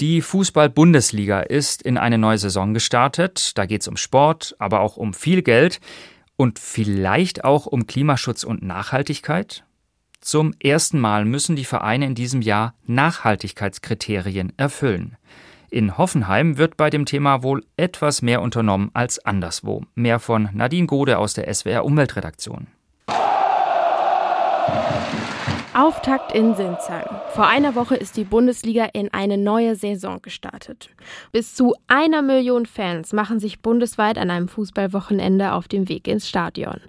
Die Fußball-Bundesliga ist in eine neue Saison gestartet. Da geht es um Sport, aber auch um viel Geld und vielleicht auch um Klimaschutz und Nachhaltigkeit. Zum ersten Mal müssen die Vereine in diesem Jahr Nachhaltigkeitskriterien erfüllen. In Hoffenheim wird bei dem Thema wohl etwas mehr unternommen als anderswo. Mehr von Nadine Gode aus der SWR Umweltredaktion. Auftakt in Sinsheim. Vor einer Woche ist die Bundesliga in eine neue Saison gestartet. Bis zu einer Million Fans machen sich bundesweit an einem Fußballwochenende auf dem Weg ins Stadion.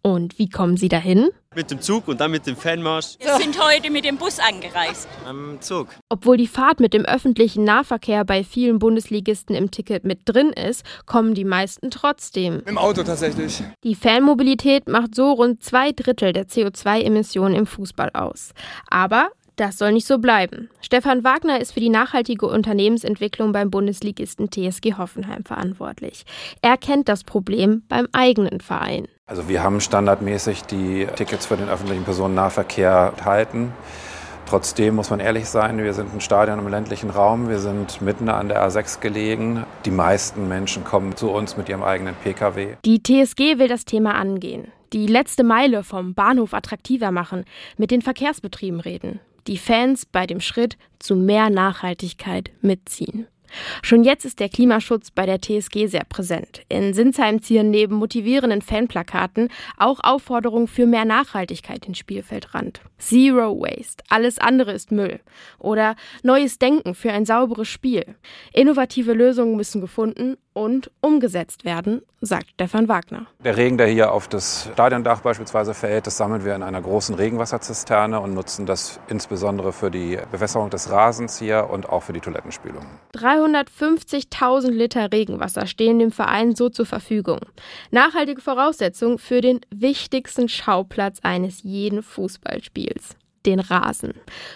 Und wie kommen sie dahin? Mit dem Zug und dann mit dem Fanmarsch. Wir sind heute mit dem Bus angereist. Am Zug. Obwohl die Fahrt mit dem öffentlichen Nahverkehr bei vielen Bundesligisten im Ticket mit drin ist, kommen die meisten trotzdem. Im Auto tatsächlich. Die Fanmobilität macht so rund zwei Drittel der CO2-Emissionen im Fußball aus. Aber das soll nicht so bleiben. Stefan Wagner ist für die nachhaltige Unternehmensentwicklung beim Bundesligisten TSG Hoffenheim verantwortlich. Er kennt das Problem beim eigenen Verein. Also wir haben standardmäßig die Tickets für den öffentlichen Personennahverkehr halten. Trotzdem muss man ehrlich sein, wir sind ein Stadion im ländlichen Raum, wir sind mitten an der A6 gelegen. Die meisten Menschen kommen zu uns mit ihrem eigenen Pkw. Die TSG will das Thema angehen. Die letzte Meile vom Bahnhof attraktiver machen, mit den Verkehrsbetrieben reden. Die Fans bei dem Schritt zu mehr Nachhaltigkeit mitziehen. Schon jetzt ist der Klimaschutz bei der TSG sehr präsent. In Sinsheim ziehen neben motivierenden Fanplakaten auch Aufforderungen für mehr Nachhaltigkeit ins Spielfeldrand. Zero Waste, alles andere ist Müll. Oder neues Denken für ein sauberes Spiel. Innovative Lösungen müssen gefunden und umgesetzt werden, sagt Stefan Wagner. Der Regen, der hier auf das Stadiondach beispielsweise fällt, das sammeln wir in einer großen Regenwasserzisterne und nutzen das insbesondere für die Bewässerung des Rasens hier und auch für die Toilettenspülung. 350.000 Liter Regenwasser stehen dem Verein so zur Verfügung. Nachhaltige Voraussetzung für den wichtigsten Schauplatz eines jeden Fußballspiels den Rasen.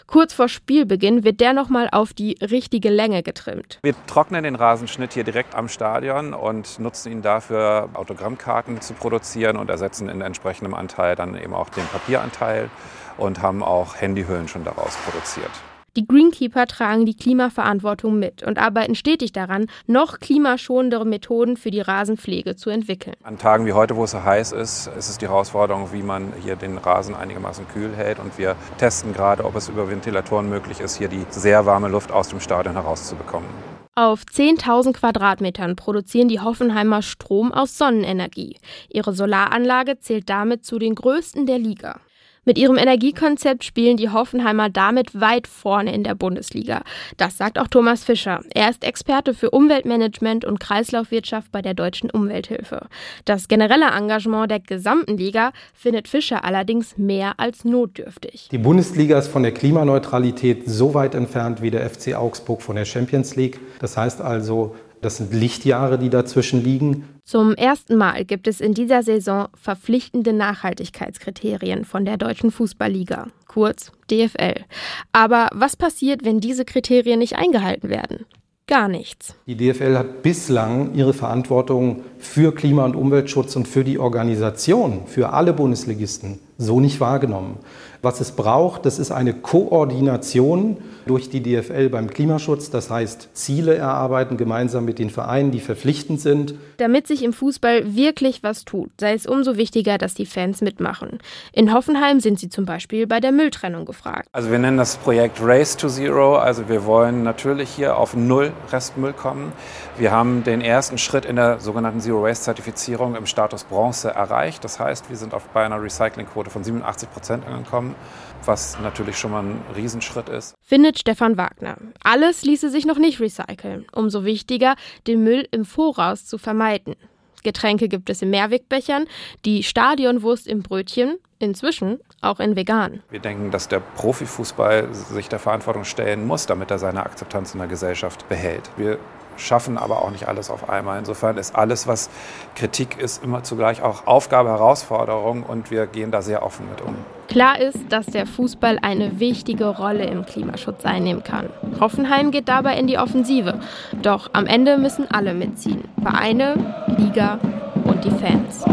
Kurz vor Spielbeginn wird der nochmal auf die richtige Länge getrimmt. Wir trocknen den Rasenschnitt hier direkt am Stadion und nutzen ihn dafür, Autogrammkarten zu produzieren und ersetzen in entsprechendem Anteil dann eben auch den Papieranteil und haben auch Handyhüllen schon daraus produziert. Die Greenkeeper tragen die Klimaverantwortung mit und arbeiten stetig daran, noch klimaschonendere Methoden für die Rasenpflege zu entwickeln. An Tagen wie heute, wo es so heiß ist, ist es die Herausforderung, wie man hier den Rasen einigermaßen kühl hält. Und wir testen gerade, ob es über Ventilatoren möglich ist, hier die sehr warme Luft aus dem Stadion herauszubekommen. Auf 10.000 Quadratmetern produzieren die Hoffenheimer Strom aus Sonnenenergie. Ihre Solaranlage zählt damit zu den größten der Liga. Mit ihrem Energiekonzept spielen die Hoffenheimer damit weit vorne in der Bundesliga. Das sagt auch Thomas Fischer. Er ist Experte für Umweltmanagement und Kreislaufwirtschaft bei der Deutschen Umwelthilfe. Das generelle Engagement der gesamten Liga findet Fischer allerdings mehr als notdürftig. Die Bundesliga ist von der Klimaneutralität so weit entfernt wie der FC Augsburg von der Champions League. Das heißt also, das sind Lichtjahre, die dazwischen liegen. Zum ersten Mal gibt es in dieser Saison verpflichtende Nachhaltigkeitskriterien von der Deutschen Fußballliga, kurz DFL. Aber was passiert, wenn diese Kriterien nicht eingehalten werden? Gar nichts. Die DFL hat bislang ihre Verantwortung für Klima- und Umweltschutz und für die Organisation, für alle Bundesligisten, so nicht wahrgenommen. Was es braucht, das ist eine Koordination durch die DFL beim Klimaschutz, das heißt Ziele erarbeiten gemeinsam mit den Vereinen, die verpflichtend sind. Damit sich im Fußball wirklich was tut, sei es umso wichtiger, dass die Fans mitmachen. In Hoffenheim sind sie zum Beispiel bei der Mülltrennung gefragt. Also wir nennen das Projekt Race to Zero. Also wir wollen natürlich hier auf Null Restmüll kommen. Wir haben den ersten Schritt in der sogenannten Zero Waste Zertifizierung im Status Bronze erreicht. Das heißt, wir sind auf bei einer Recyclingquote von 87 Prozent angekommen, was natürlich schon mal ein Riesenschritt ist. Findet Stefan Wagner. Alles ließe sich noch nicht recyceln. Umso wichtiger, den Müll im Voraus zu vermeiden. Getränke gibt es in Mehrwegbechern, die Stadionwurst im Brötchen, inzwischen auch in vegan. Wir denken, dass der Profifußball sich der Verantwortung stellen muss, damit er seine Akzeptanz in der Gesellschaft behält. Wir schaffen aber auch nicht alles auf einmal. Insofern ist alles, was Kritik ist, immer zugleich auch Aufgabe, Herausforderung und wir gehen da sehr offen mit um. Klar ist, dass der Fußball eine wichtige Rolle im Klimaschutz einnehmen kann. Hoffenheim geht dabei in die Offensive. Doch am Ende müssen alle mitziehen. Vereine, Liga und die Fans.